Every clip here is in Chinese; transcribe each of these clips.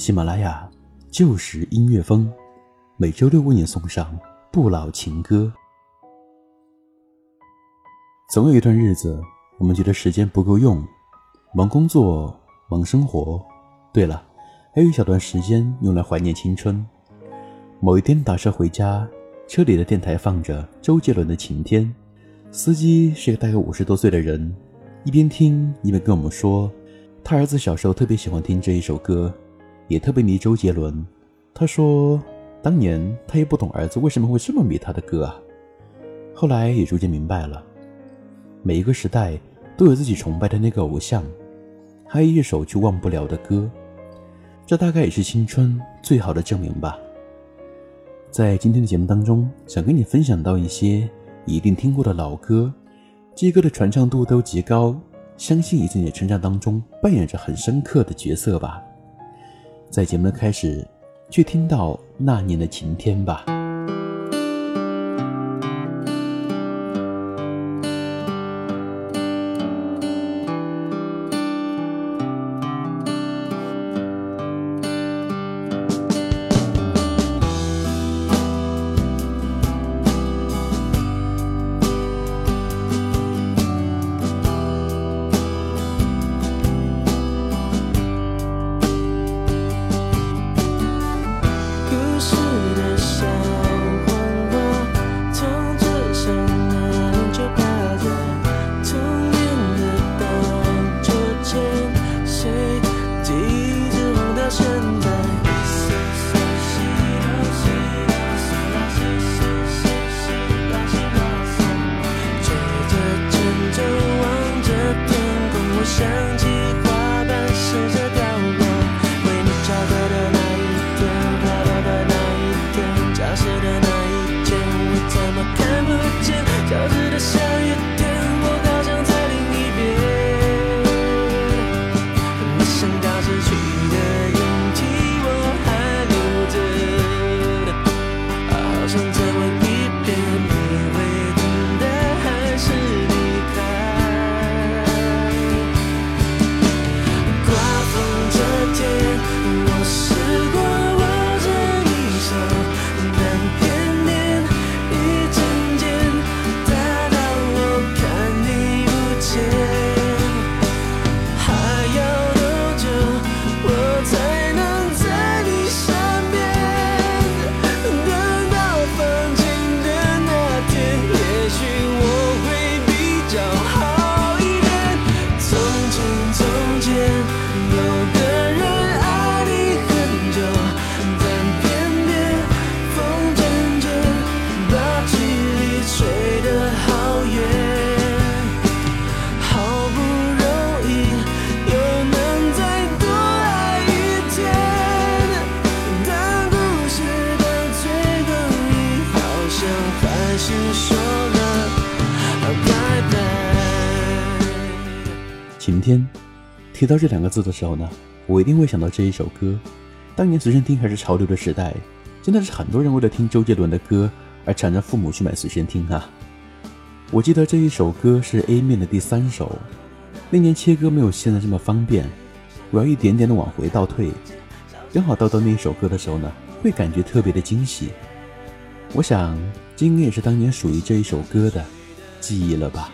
喜马拉雅，旧时音乐风，每周六为你送上不老情歌。总有一段日子，我们觉得时间不够用，忙工作，忙生活。对了。还有一小段时间用来怀念青春。某一天打车回家，车里的电台放着周杰伦的《晴天》，司机是个大概五十多岁的人，一边听一边跟我们说，他儿子小时候特别喜欢听这一首歌，也特别迷周杰伦。他说，当年他也不懂儿子为什么会这么迷他的歌啊，后来也逐渐明白了，每一个时代都有自己崇拜的那个偶像，还有一首却忘不了的歌。这大概也是青春最好的证明吧。在今天的节目当中，想跟你分享到一些一定听过的老歌，这些歌的传唱度都极高，相信也在你的成长当中扮演着很深刻的角色吧。在节目的开始，去听到那年的晴天吧。到这两个字的时候呢，我一定会想到这一首歌。当年随身听还是潮流的时代，真的是很多人为了听周杰伦的歌而缠着父母去买随身听啊。我记得这一首歌是 A 面的第三首，那年切歌没有现在这么方便，我要一点点的往回倒退，刚好到到那一首歌的时候呢，会感觉特别的惊喜。我想，这应该也是当年属于这一首歌的记忆了吧。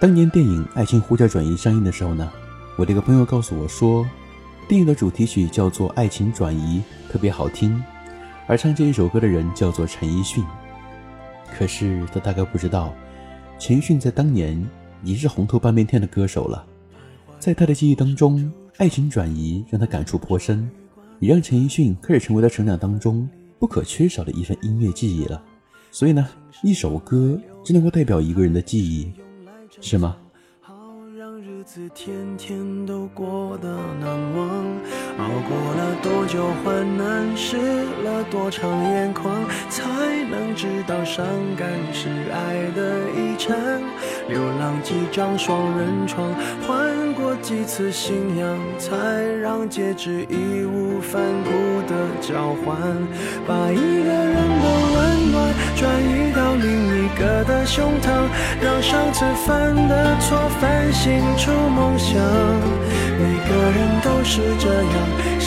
当年电影《爱情呼叫转移》上映的时候呢，我的一个朋友告诉我说，电影的主题曲叫做《爱情转移》，特别好听，而唱这一首歌的人叫做陈奕迅。可是他大概不知道，陈奕迅在当年已是红透半边天的歌手了。在他的记忆当中，爱情转移让他感触颇深，也让陈奕迅开始成为他成长当中不可缺少的一份音乐记忆了。所以呢，一首歌只能够代表一个人的记忆，是吗？日子天天都过得难忘，熬过了多久患难，湿了多长眼眶，才知道伤感是爱的遗产。流浪几张双人床，换过几次信仰，才让戒指义无反顾的交换。把一个人的温暖转移到另一个的胸膛，让上次犯的错反省出。梦想，每个人都是这样，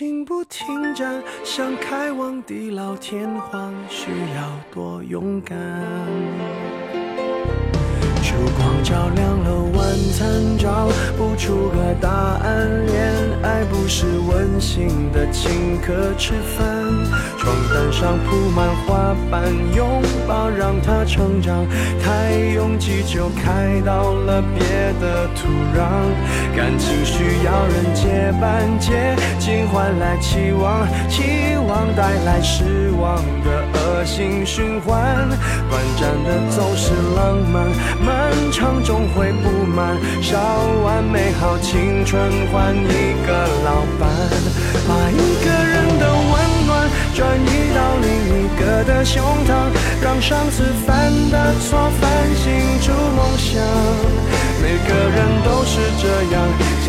爱情不停站，想开往地老天荒，需要多勇敢。烛光照亮了晚餐，找不出个答案。恋爱不是温馨的请客吃饭，床单上铺满花瓣，拥抱让它成长。太拥挤就开到了别的土壤，感情需要人接班，接近换来期望，期望带来失望的恶性循环。短暂的总是浪漫。漫长终会不满，烧完美好青春换一个老伴，把一个转移到另一个的胸膛，让上次犯的错反省出梦想。每个人都是这样，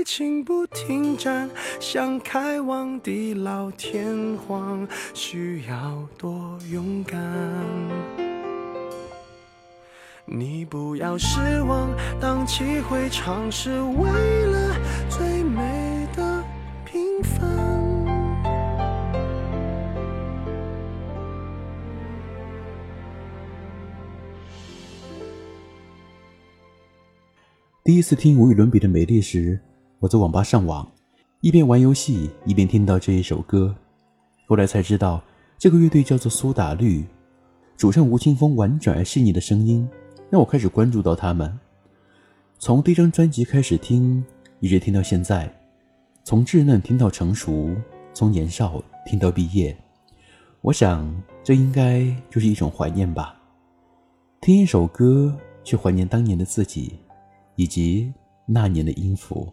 爱情不停站，想开往地老天荒，需要多勇敢。你不要失望，荡气回肠是为了最美的平凡。第一次听无与伦比的美丽时。我在网吧上网，一边玩游戏一边听到这一首歌，后来才知道这个乐队叫做苏打绿，主唱吴青峰婉转而细腻的声音让我开始关注到他们。从第一张专辑开始听，一直听到现在，从稚嫩听到成熟，从年少听到毕业，我想这应该就是一种怀念吧。听一首歌，去怀念当年的自己，以及那年的音符。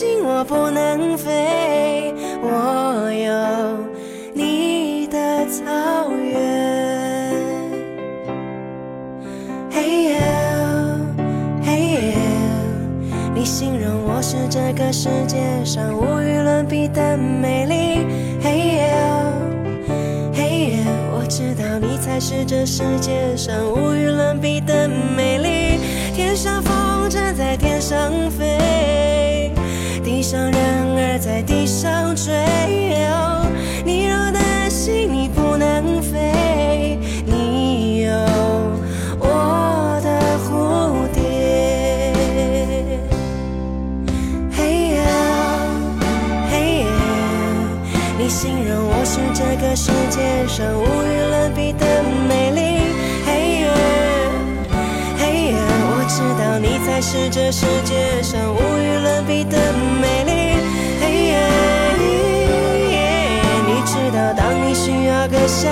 我若担心我不能飞，我有你的草原。嘿呀，嘿呀，你形容我是这个世界上无与伦比的美丽。嘿呀，嘿呀，我知道你才是这世界上无与伦比的美丽。天上风筝在天上飞，地上人儿在地上追。你若担心你不能飞，你有我的蝴蝶。嘿呀，嘿呀，你形容我是这个世界上无与伦比的美丽。知道你才是这世界上无与伦比的美丽。嘿耶，你知道当你需要个夏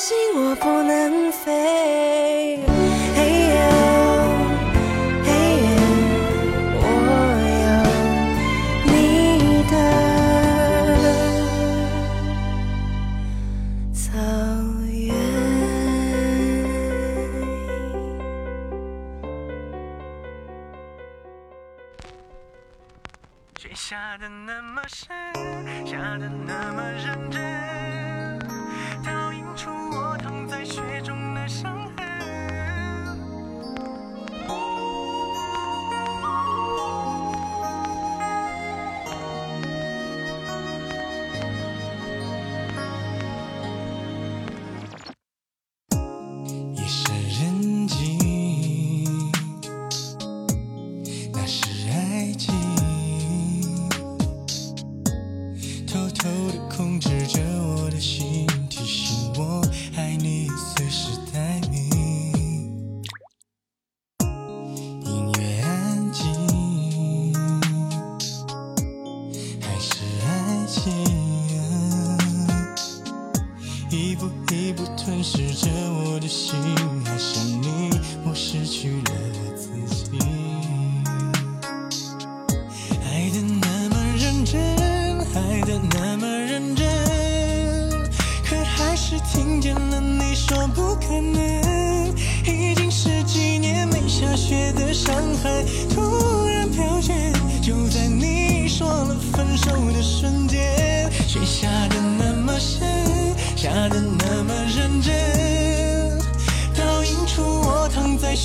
心我不能飞，爱情？一步一步吞噬着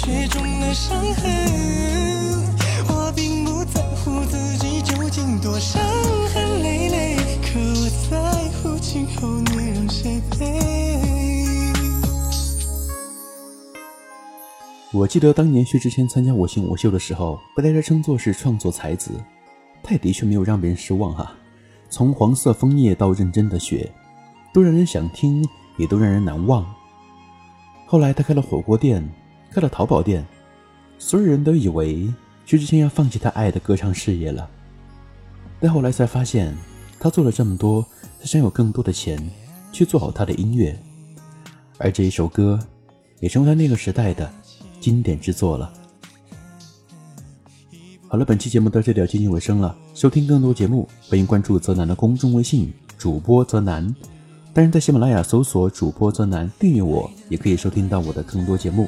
雪中的伤痕。我并不在乎自己究竟多伤痕累累，可我在乎今后你让谁陪。我记得当年薛之谦参加《我型我秀》的时候，被大家称作是创作才子，他也的确没有让别人失望哈。从黄色枫叶到认真的雪，都让人想听，也都让人难忘。后来他开了火锅店，开了淘宝店，所有人都以为薛之谦要放弃他爱的歌唱事业了，但后来才发现，他做了这么多，是想有更多的钱去做好他的音乐，而这一首歌，也成为他那个时代的。经典之作了。好了，本期节目到这里要接近尾声了。收听更多节目，欢迎关注泽南的公众微信主播泽南。当然，在喜马拉雅搜索主播泽南，订阅我，也可以收听到我的更多节目。